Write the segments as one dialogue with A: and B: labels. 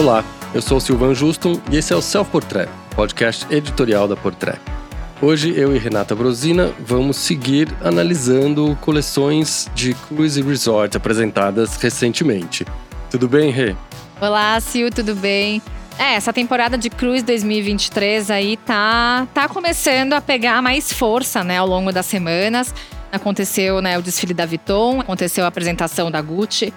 A: Olá, eu sou Silvan Juston e esse é o Self Portrait, podcast editorial da Portrait. Hoje eu e Renata Brosina vamos seguir analisando coleções de cruise resort apresentadas recentemente. Tudo bem, Rê?
B: Olá, Sil, tudo bem? É, essa temporada de Cruise 2023 aí tá, tá começando a pegar mais força, né, ao longo das semanas. Aconteceu, né, o desfile da Vuitton, aconteceu a apresentação da Gucci.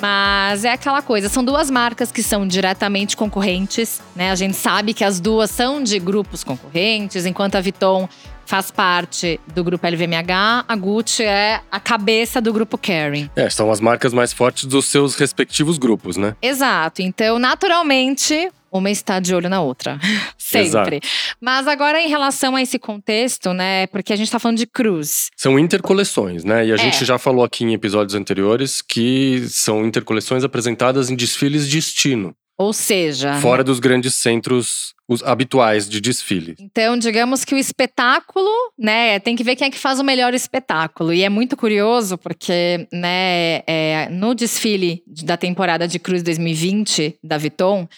B: Mas é aquela coisa, são duas marcas que são diretamente concorrentes, né? A gente sabe que as duas são de grupos concorrentes, enquanto a Vuitton faz parte do grupo LVMH, a Gucci é a cabeça do grupo Kering.
A: É, são as marcas mais fortes dos seus respectivos grupos, né?
B: Exato. Então, naturalmente, uma está de olho na outra. Sempre. Exato. Mas agora, em relação a esse contexto, né? Porque a gente está falando de cruz.
A: São intercoleções, né? E a é. gente já falou aqui em episódios anteriores que são intercoleções apresentadas em desfiles de destino.
B: Ou seja.
A: Fora dos grandes centros os habituais de desfile.
B: Então, digamos que o espetáculo, né, tem que ver quem é que faz o melhor espetáculo. E é muito curioso porque, né, é, no desfile da temporada de Cruz 2020 da Vuitton,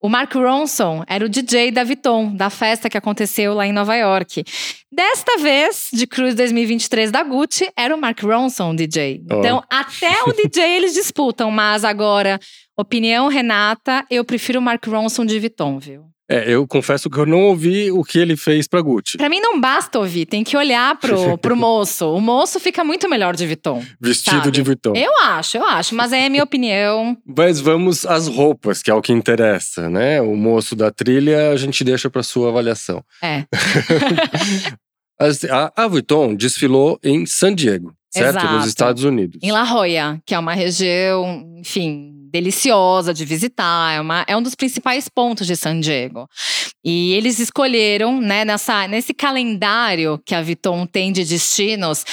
B: o Mark Ronson era o DJ da Vuitton, da festa que aconteceu lá em Nova York. Desta vez, de Cruz 2023 da Gucci, era o Mark Ronson o DJ. Oh. Então, até o DJ eles disputam, mas agora, opinião Renata, eu prefiro o Mark Ronson de Vuitton, viu?
A: É, eu confesso que eu não ouvi o que ele fez pra Gucci.
B: Pra mim não basta ouvir, tem que olhar pro, pro moço. O moço fica muito melhor de Vuitton.
A: Vestido
B: sabe?
A: de Vuitton.
B: Eu acho, eu acho, mas é a minha opinião.
A: Mas vamos às roupas, que é o que interessa, né? O moço da trilha a gente deixa pra sua avaliação.
B: É.
A: a, a Vuitton desfilou em San Diego, certo? Exato. Nos Estados Unidos.
B: Em La Jolla, que é uma região, enfim, deliciosa de visitar, é, uma, é um dos principais pontos de San Diego. E eles escolheram, né, nessa, nesse calendário que a Vuitton tem de destinos,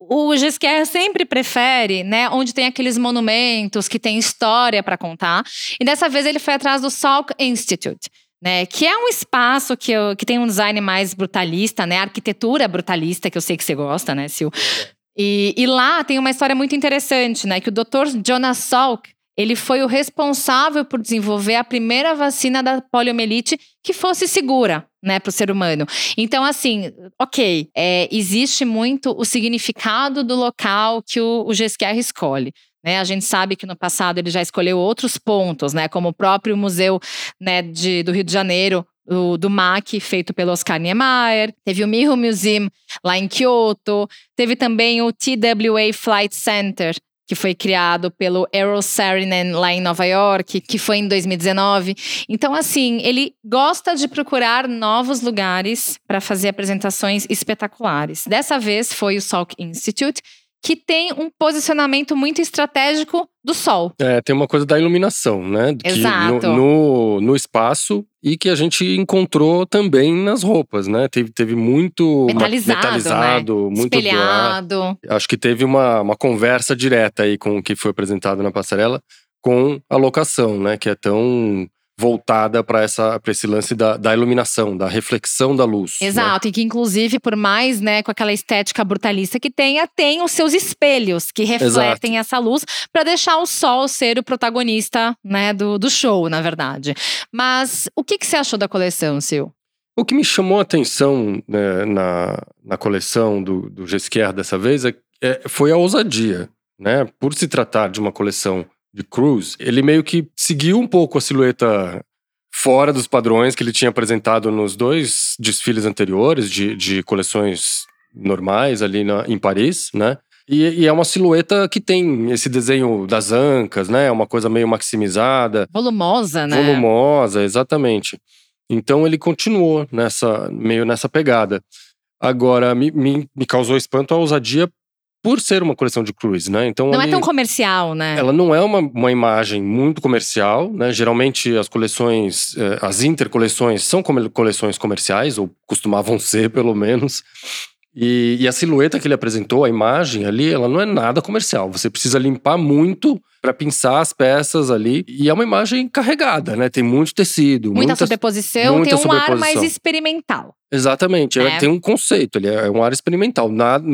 B: o Gisquer sempre prefere, né, onde tem aqueles monumentos que tem história para contar. E dessa vez ele foi atrás do Salk Institute. Né, que é um espaço que, eu, que tem um design mais brutalista, né? Arquitetura brutalista, que eu sei que você gosta, né, Sil? E, e lá tem uma história muito interessante, né? Que o Dr. Jonas Salk, ele foi o responsável por desenvolver a primeira vacina da poliomielite que fosse segura, né, para o ser humano. Então, assim, ok, é, existe muito o significado do local que o, o GSQR escolhe. Né, a gente sabe que no passado ele já escolheu outros pontos, né, como o próprio museu né, de, do Rio de Janeiro, do, do MAC, feito pelo Oscar Niemeyer. Teve o Miho Museum lá em Kyoto. Teve também o TWA Flight Center, que foi criado pelo Errol Saarinen lá em Nova York, que foi em 2019. Então, assim, ele gosta de procurar novos lugares para fazer apresentações espetaculares. Dessa vez foi o Salk Institute, que tem um posicionamento muito estratégico do sol.
A: É, tem uma coisa da iluminação, né?
B: Que Exato.
A: No, no, no, espaço e que a gente encontrou também nas roupas, né? Teve, teve muito
B: metalizado,
A: metalizado
B: né?
A: muito
B: espelhado.
A: Acho que teve uma, uma conversa direta aí com o que foi apresentado na passarela com a locação, né? Que é tão voltada para esse lance da, da, iluminação, da reflexão da luz.
B: Né? Exato,
A: né?
B: e que inclusive, por mais, né, com aquela estética brutalista que tenha, tem os seus espelhos que refletem Exato. essa luz para deixar o sol ser o protagonista, né, do, do show, na verdade. Mas o que, que você achou da coleção, Sil?
A: O que me chamou a atenção né, na, na coleção do, do Gesquier dessa vez é, é, foi a ousadia. Né? Por se tratar de uma coleção de Cruise, ele meio que seguiu um pouco a silhueta fora dos padrões que ele tinha apresentado nos dois desfiles anteriores de, de coleções normais ali na, em Paris, né? E, e, é uma silhueta que tem esse desenho das ancas, né? Uma coisa meio maximizada.
B: Volumosa, né?
A: Volumosa, exatamente. Então ele continuou nessa meio nessa pegada. Agora, me, me, me causou espanto a ousadia por ser uma coleção de cruise, né? Então
B: não é tão comercial, né?
A: Ela não é uma, uma imagem muito comercial, né? Geralmente as coleções, eh, as intercoleções são coleções comerciais ou costumavam ser, pelo menos. E, e, a silhueta que ele apresentou, a imagem ali, ela não é nada comercial. Você precisa limpar muito para pinçar as peças ali. E é uma imagem carregada, né? Tem muito tecido.
B: Muita, muita sobreposição, muita tem um sobreposição. ar mais experimental.
A: Exatamente, é. tem um conceito, ele é um ar experimental, nada,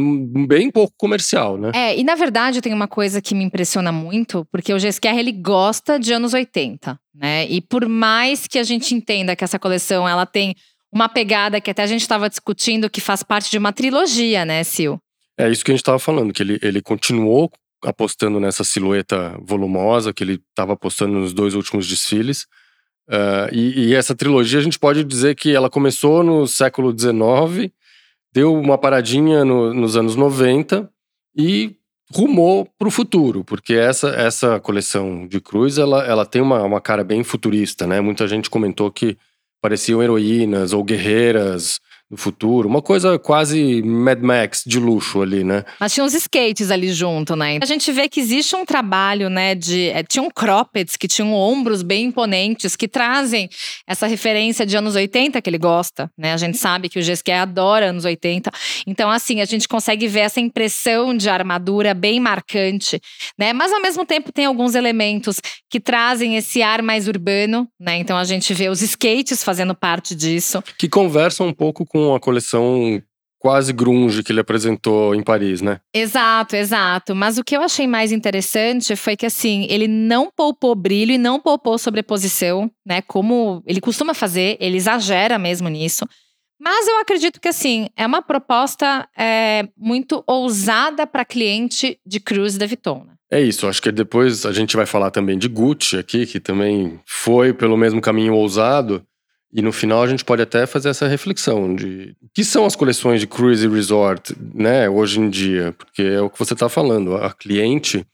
A: bem pouco comercial, né?
B: É, e na verdade tem uma coisa que me impressiona muito, porque o GSQR ele gosta de anos 80, né? E por mais que a gente entenda que essa coleção ela tem uma pegada que até a gente estava discutindo que faz parte de uma trilogia, né, Sil?
A: É isso que a gente estava falando, que ele, ele continuou apostando nessa silhueta volumosa que ele estava apostando nos dois últimos desfiles. Uh, e, e, essa trilogia a gente pode dizer que ela começou no século XIX, deu uma paradinha no, nos anos 90 e rumou para o futuro, porque essa, essa coleção de cruz ela, ela tem uma, uma cara bem futurista, né? Muita gente comentou que pareciam heroínas ou guerreiras no futuro. Uma coisa quase Mad Max de luxo ali, né?
B: Mas tinha uns skates ali junto, né? A gente vê que existe um trabalho, né, de… É, tinham croppeds que tinham ombros bem imponentes, que trazem essa referência de anos 80 que ele gosta, né? A gente sabe que o GSQ adora anos 80. Então, assim, a gente consegue ver essa impressão de armadura bem marcante, né? Mas, ao mesmo tempo, tem alguns elementos que trazem esse ar mais urbano, né? Então, a gente vê os skates fazendo parte disso.
A: Que conversam um pouco com com a coleção quase grunge que ele apresentou em Paris, né?
B: Exato, exato. Mas o que eu achei mais interessante foi que assim, ele não poupou brilho e não poupou sobreposição, né? Como ele costuma fazer, ele exagera mesmo nisso. Mas eu acredito que assim, é uma proposta é, muito ousada para cliente de cruise da Vuitton. Né?
A: É isso, acho que depois a gente vai falar também de Gucci aqui, que também foi pelo mesmo caminho ousado. E no final a gente pode até fazer essa reflexão de o que são as coleções de cruise resort, né, hoje em dia, porque é o que você está falando. A cliente,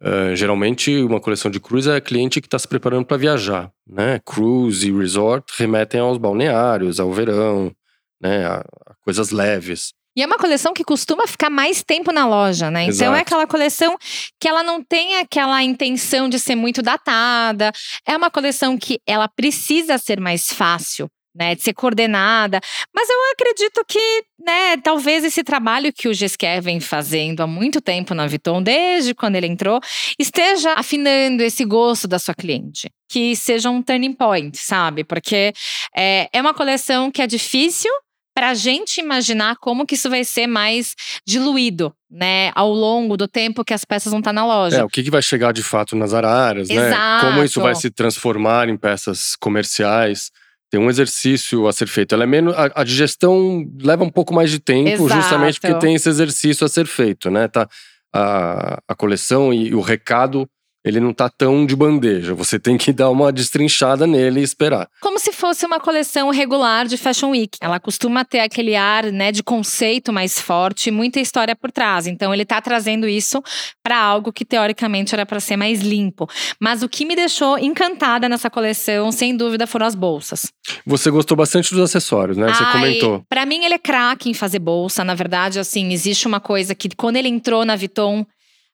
A: uh, geralmente uma coleção de cruise é a cliente que está se preparando para viajar, né? Cruise e resort remetem aos balneários, ao verão, né, a, a coisas leves.
B: E é uma coleção que costuma ficar mais tempo na loja, né? Então é Exato. aquela coleção que ela não tem aquela intenção de ser muito datada. É uma coleção que ela precisa ser mais fácil. Né, de ser coordenada, mas eu acredito que, né, talvez esse trabalho que o Gesquer vem fazendo há muito tempo na Vuitton, desde quando ele entrou, esteja afinando esse gosto da sua cliente, que seja um turning point, sabe? Porque é, é uma coleção que é difícil, para a gente imaginar como que isso vai ser mais diluído, né, ao longo do tempo que as peças vão estar tá na loja.
A: É, o que, que vai chegar de fato nas araras, Exato. né? Como isso vai se transformar em peças comerciais. Tem um exercício a ser feito. Ela é menos, a, a digestão leva um pouco mais de tempo, Exato. justamente porque tem esse exercício a ser feito, né? Tá, a, a coleção e o recado ele não tá tão de bandeja. Você tem que dar uma destrinchada nele e esperar.
B: Como se fosse uma coleção regular de Fashion Week. Ela costuma ter aquele ar, né, de conceito mais forte, muita história por trás. Então ele tá trazendo isso para algo que teoricamente era para ser mais limpo. Mas o que me deixou encantada nessa coleção, sem dúvida, foram as bolsas.
A: Você gostou bastante dos acessórios, né? Você Ai, comentou.
B: Para mim ele é craque em fazer bolsa. Na verdade, assim, existe uma coisa que quando ele entrou na Vuitton,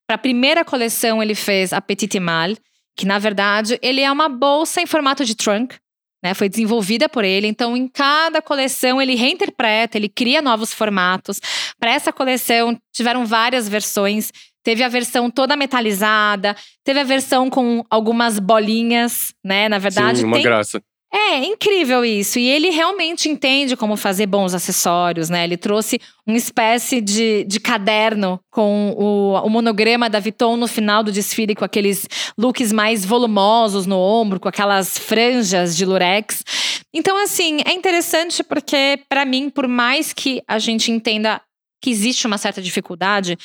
B: para a primeira coleção, ele fez a Petite Mal, que na verdade ele é uma bolsa em formato de trunk. Né, foi desenvolvida por ele, então em cada coleção ele reinterpreta, ele cria novos formatos. Para essa coleção tiveram várias versões. Teve a versão toda metalizada, teve a versão com algumas bolinhas, né? Na verdade,
A: Sim, uma tem, graça.
B: É, incrível isso. E ele realmente entende como fazer bons acessórios, né? Ele trouxe uma espécie de, de caderno com o, o monograma da Vuitton no final do desfile, com aqueles looks mais volumosos no ombro, com aquelas franjas de lurex. Então, assim, é interessante porque, para mim, por mais que a gente entenda que existe uma certa dificuldade,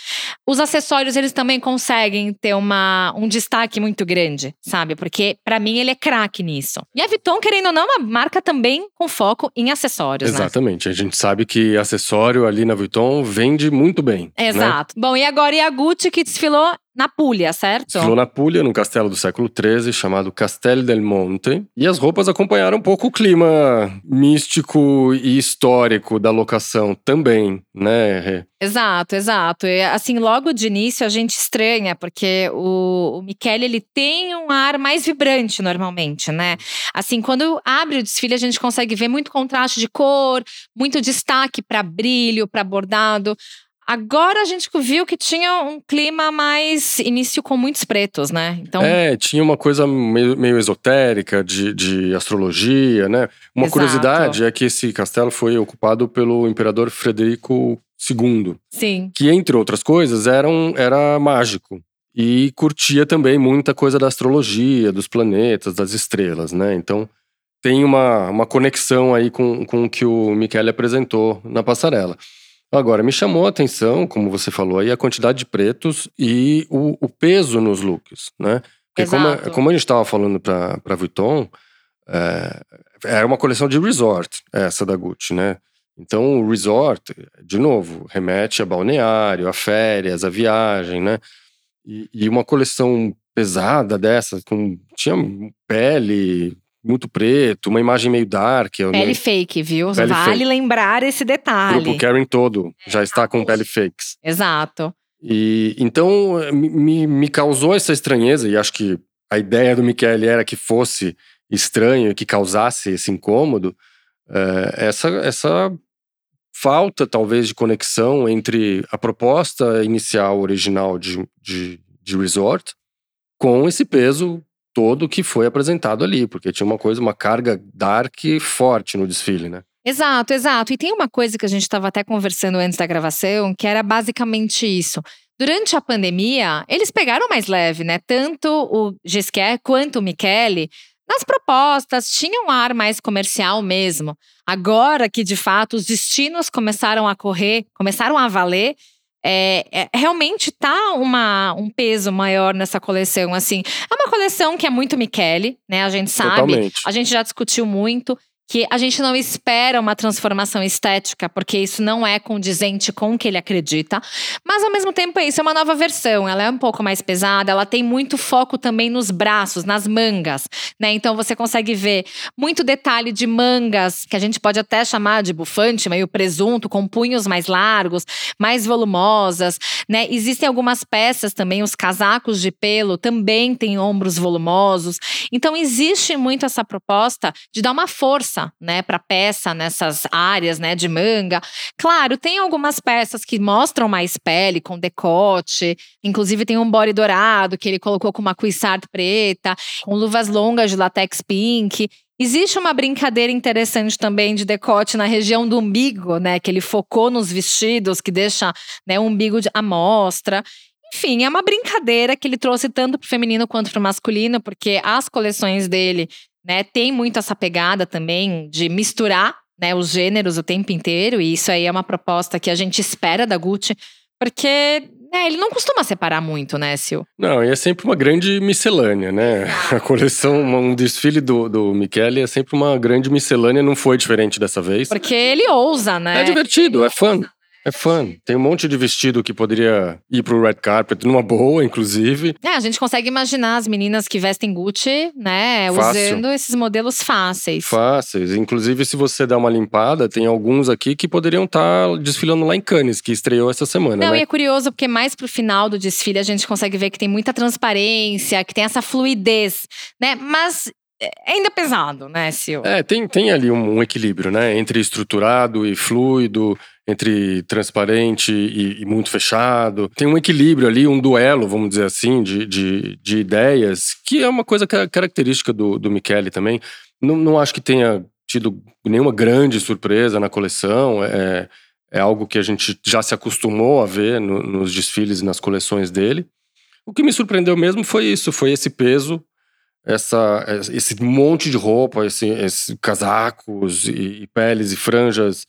B: os acessórios eles também conseguem ter uma, um destaque muito grande, sabe? Porque para mim ele é craque nisso. E a Vuitton, querendo ou não, é uma marca também com foco em acessórios,
A: né? Exatamente. Né? A gente sabe que acessório ali na Vuitton vende muito bem.
B: Né? Exato. Né? Bom, e agora e a Gucci que desfilou na Puglia, certo?
A: Desfilou na Puglia, num castelo do século XIII, chamado Castel del Monte. E as roupas acompanharam um pouco o clima místico e histórico da locação também, né?
B: Exato, exato. E, assim, logo de início a gente estranha, porque o, o Michele, ele tem um ar mais vibrante normalmente, né? Assim, quando abre o desfile, a gente consegue ver muito contraste de cor, muito destaque para brilho, para bordado. Agora a gente viu que tinha um clima mais início com muitos pretos, né?
A: Então... É, tinha uma coisa meio, meio esotérica de, de, astrologia, né? Uma Exato. curiosidade é que esse castelo foi ocupado pelo imperador Frederico II.
B: Sim.
A: Que, entre outras coisas, era, um, era mágico. E curtia também muita coisa da astrologia, dos planetas, das estrelas, né? Então tem uma, uma conexão aí com, com o que o Michele apresentou na passarela. Agora, me chamou a atenção, como você falou aí, a quantidade de pretos e o, o peso nos looks, né? Porque como, como, a gente estava falando para Vuitton, é, era uma coleção de resort, essa da Gucci, né? Então, o resort, de novo, remete a balneário, a férias, a viagem, né? E, e uma coleção pesada dessa, com tinha pele, muito preto, uma imagem meio dark.
B: Pele meio... fake, viu? Pele vale fake. lembrar esse detalhe.
A: O grupo Karen todo já está com pele fakes.
B: Exato.
A: E então me, me causou essa estranheza, e acho que a ideia do Michele era que fosse estranho, que causasse esse incômodo, é, essa, essa falta, talvez, de conexão entre a proposta inicial, original de, de, de resort, com esse peso todo que foi apresentado ali, porque tinha uma coisa, uma carga dark forte no desfile, né?
B: Exato, exato. E tem uma coisa que a gente estava até conversando antes da gravação, que era basicamente isso. Durante a pandemia, eles pegaram mais leve, né? Tanto o Gisquet quanto o Michele, nas propostas, tinham um ar mais comercial mesmo. Agora que, de fato, os destinos começaram a correr, começaram a valer, é, é, realmente tá uma, um peso maior nessa coleção. Assim, é uma coleção que é muito Michele, né? A gente sabe, Totalmente. a gente já discutiu muito que a gente não espera uma transformação estética, porque isso não é condizente com o que ele acredita. Mas ao mesmo tempo é isso, é uma nova versão. Ela é um pouco mais pesada, ela tem muito foco também nos braços, nas mangas, né? Então você consegue ver muito detalhe de mangas, que a gente pode até chamar de bufante, meio presunto, com punhos mais largos, mais volumosas, né? Existem algumas peças também, os casacos de pelo também têm ombros volumosos. Então existe muito essa proposta de dar uma força força, né, para peça nessas áreas, né, de manga. Claro, tem algumas peças que mostram mais pele com decote, inclusive tem um body dourado que ele colocou com uma cuissard preta, com luvas longas de latex pink. Existe uma brincadeira interessante também de decote na região do umbigo, né? Que ele focou nos vestidos, que deixa né, o umbigo de amostra. Enfim, é uma brincadeira que ele trouxe tanto para o feminino quanto para o masculino, porque as coleções dele né? Tem muito essa pegada também de misturar né, os gêneros o tempo inteiro, e isso aí é uma proposta que a gente espera da Gucci, porque é, ele não costuma separar muito, né, Sil?
A: Não, e é sempre uma grande miscelânea, né? A coleção, um desfile do, do Michele é sempre uma grande miscelânea, não foi diferente dessa vez.
B: Porque ele ousa, né?
A: É divertido, é fã. É fã. Tem um monte de vestido que poderia ir pro red carpet numa boa, inclusive.
B: É, a gente consegue imaginar as meninas que vestem Gucci, né, Fácil. usando esses modelos fáceis.
A: Fáceis. Inclusive, se você der uma limpada, tem alguns aqui que poderiam estar tá desfilando lá em Cannes, que estreou essa semana.
B: Não,
A: né?
B: e é curioso porque mais pro final do desfile a gente consegue ver que tem muita transparência, que tem essa fluidez, né? Mas é ainda pesado, né, Sil?
A: É, tem, tem ali um, um, equilíbrio, né? Entre estruturado e fluido, entre transparente e, e, muito fechado. Tem um equilíbrio ali, um duelo, vamos dizer assim, de, de, de ideias, que é uma coisa característica do, do Michele também. Não, não acho que tenha tido nenhuma grande surpresa na coleção. É, é algo que a gente já se acostumou a ver no, nos desfiles e nas coleções dele. O que me surpreendeu mesmo foi isso, foi esse peso, essa, esse monte de roupa, esse, esse casacos e, e peles e franjas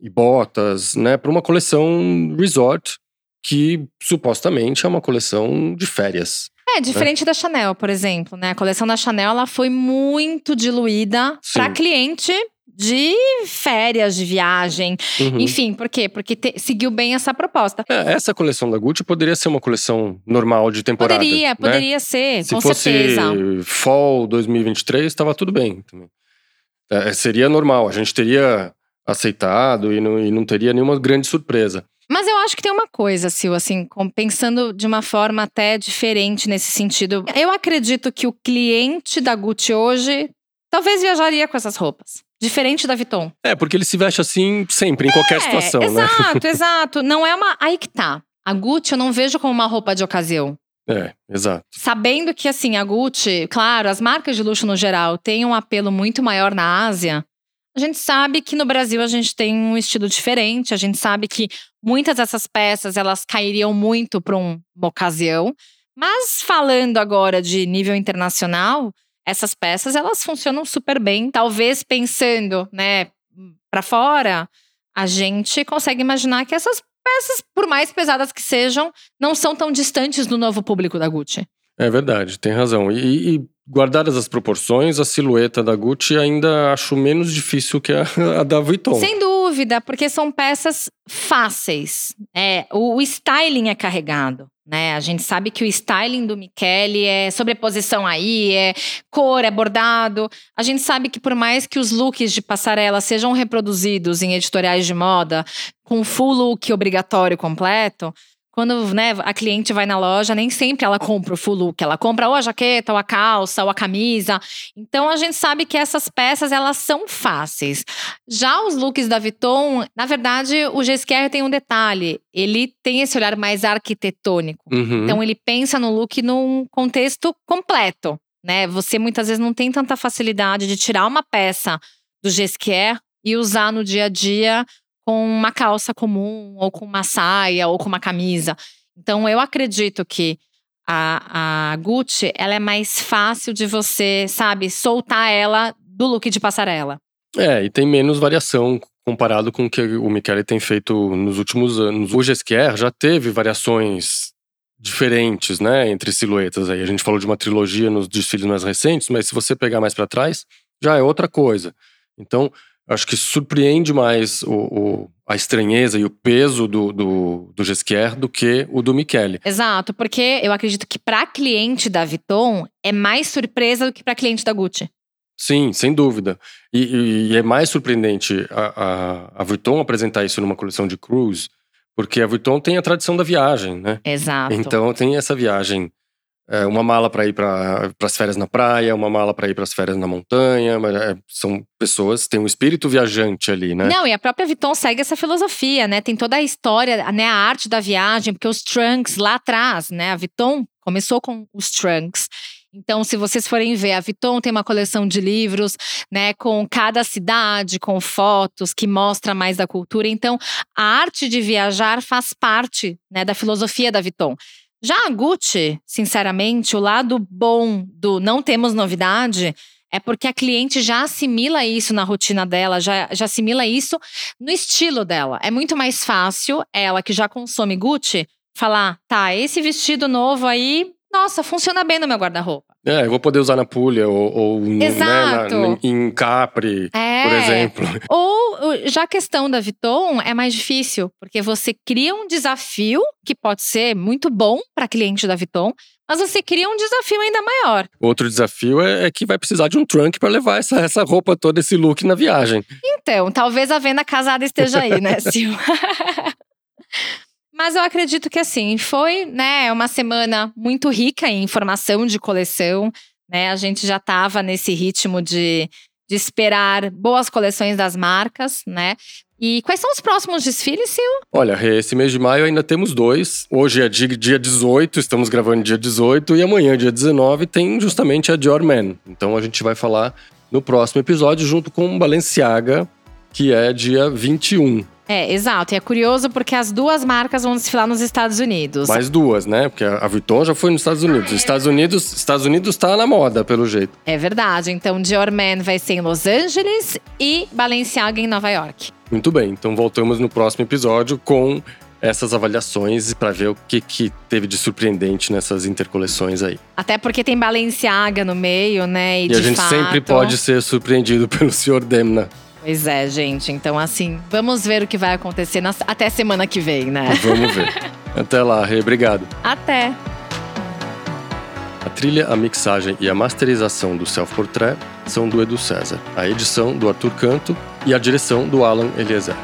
A: e botas, né, para uma coleção resort que supostamente é uma coleção de férias.
B: É, diferente né? da Chanel, por exemplo, né? A coleção da Chanel ela foi muito diluída para cliente de férias, de viagem.
A: Uhum.
B: Enfim, por quê? Porque te, seguiu bem essa proposta.
A: É, essa coleção da Gucci poderia ser uma coleção normal de temporada.
B: Poderia,
A: né?
B: poderia ser,
A: Se
B: com
A: fosse
B: certeza.
A: Fall 2023, estava tudo bem também. É, seria normal, a gente teria aceitado e não, e não teria nenhuma grande surpresa.
B: Mas eu acho que tem uma coisa, Sil, assim, pensando de uma forma até diferente nesse sentido. Eu acredito que o cliente da Gucci hoje talvez viajaria com essas roupas. Diferente da Vuitton.
A: É, porque ele se veste assim sempre, em qualquer situação,
B: é,
A: né?
B: exato, exato. Não é uma. Aí que tá. A Gucci eu não vejo como uma roupa de ocasião.
A: É, exato.
B: Sabendo que, assim, a Gucci, claro, as marcas de luxo no geral têm um apelo muito maior na Ásia. A gente sabe que no Brasil a gente tem um estilo diferente. A gente sabe que muitas dessas peças elas cairiam muito para um- uma ocasião. Mas falando agora de nível internacional, essas peças elas funcionam super bem. Talvez pensando, né, para fora, a gente consegue imaginar que essas peças, por mais pesadas que sejam, não são tão distantes do novo público da Gucci.
A: É verdade, tem razão. E, e guardadas as proporções, a silhueta da Gucci ainda acho menos difícil que a, a da Vuitton.
B: Sem dúvida, porque são peças fáceis. É, o, o styling é carregado. Né? A gente sabe que o styling do Michele é sobreposição aí, é cor, é bordado. A gente sabe que por mais que os looks de passarela sejam reproduzidos em editoriais de moda, com full look obrigatório completo, quando né, a cliente vai na loja, nem sempre ela compra o full look. Ela compra ou a jaqueta, ou a calça, ou a camisa. Então a gente sabe que essas peças elas são fáceis. Já os looks da Vuitton, na verdade, o GSQR tem um detalhe. Ele tem esse olhar mais arquitetônico.
A: Uhum.
B: Então ele pensa no look num contexto completo, né? Você muitas vezes não tem tanta facilidade de tirar uma peça do GSQR e usar no dia a dia com uma calça comum, ou com uma saia, ou com uma camisa. Então eu acredito que a, a Gucci ela é mais fácil de você, sabe, soltar ela do look de passarela.
A: É, e tem menos variação comparado com o que o Michele tem feito nos últimos anos. O Gesquier já teve variações diferentes, né, entre silhuetas aí. A gente falou de uma trilogia nos desfiles mais recentes, mas se você pegar mais para trás, já é outra coisa. Então, acho que surpreende mais o, o- a estranheza e o peso do, do, do Gesquier do que o do Michele.
B: Exato, porque eu acredito que para cliente da Vuitton é mais surpresa do que para cliente da Gucci.
A: Sim, sem dúvida. E, e- e é mais surpreendente a, a, a Vuitton apresentar isso numa coleção de cruise, porque a Vuitton tem a tradição da viagem, né?
B: Exato.
A: Então tem essa viagem, é, uma mala para ir para as férias na praia, uma mala para ir para as férias na montanha. é, são pessoas, tem um espírito viajante ali, né?
B: Não, e a própria Vuitton segue essa filosofia, né? Tem toda a história, né? A arte da viagem, porque os trunks lá atrás, né? A Vuitton começou com os trunks. Então, se vocês forem ver, a Vuitton tem uma coleção de livros, né, com cada cidade, com fotos que mostra mais da cultura. Então, a arte de viajar faz parte, né, da filosofia da Vuitton. Já a Gucci, sinceramente, o lado bom do não temos novidade é porque a cliente já assimila isso na rotina dela, já, já assimila isso no estilo dela. É muito mais fácil ela que já consome Gucci falar: tá, esse vestido novo aí, nossa, funciona bem no meu guarda-roupa.
A: É, eu vou poder usar na Puglia ou, ou né, na- em Capri,
B: É.
A: por exemplo.
B: Ou já a questão da Vuitton é mais difícil, porque você cria um desafio que pode ser muito bom para cliente da Vuitton, mas você cria um desafio ainda maior.
A: Outro desafio é, é que vai precisar de um trunk para levar essa, essa roupa toda, esse look na viagem.
B: Então, talvez a venda casada esteja aí, né, Sil? Mas eu acredito que assim, foi, né, uma semana muito rica em informação de coleção, né? A gente já estava nesse ritmo de, de esperar boas coleções das marcas, né? E quais são os próximos desfiles, Sil?
A: Olha, esse mês de maio ainda temos dois. Hoje é dia, dia 18, estamos gravando dia 18, e amanhã, dia 19, tem justamente a Dior Man. Então a gente vai falar no próximo episódio, junto com Balenciaga, que é dia 21.
B: É, exato. E é curioso porque as duas marcas vão desfilar nos Estados Unidos.
A: Mais duas, né? Porque a Vuitton já foi nos Estados Unidos. Os Estados Unidos, Estados Unidos tá na moda, pelo jeito.
B: É verdade. Então, Dior Man vai ser em Los Angeles e Balenciaga em Nova York.
A: Muito bem, então voltamos no próximo episódio com essas avaliações para ver o que, que teve de surpreendente nessas intercoleções aí.
B: Até porque tem Balenciaga no meio, né? E,
A: E, a gente
B: fato,
A: sempre pode ser surpreendido pelo Sr. Demna.
B: Pois é, gente. Então, assim, vamos ver o que vai acontecer na... até semana que vem, né?
A: Vamos ver. até lá, Rê. Obrigado.
B: Até.
A: A trilha, a mixagem e a masterização do Self Portrait são do Edu César, a edição do Arthur Canto e a direção do Alan Eliezer.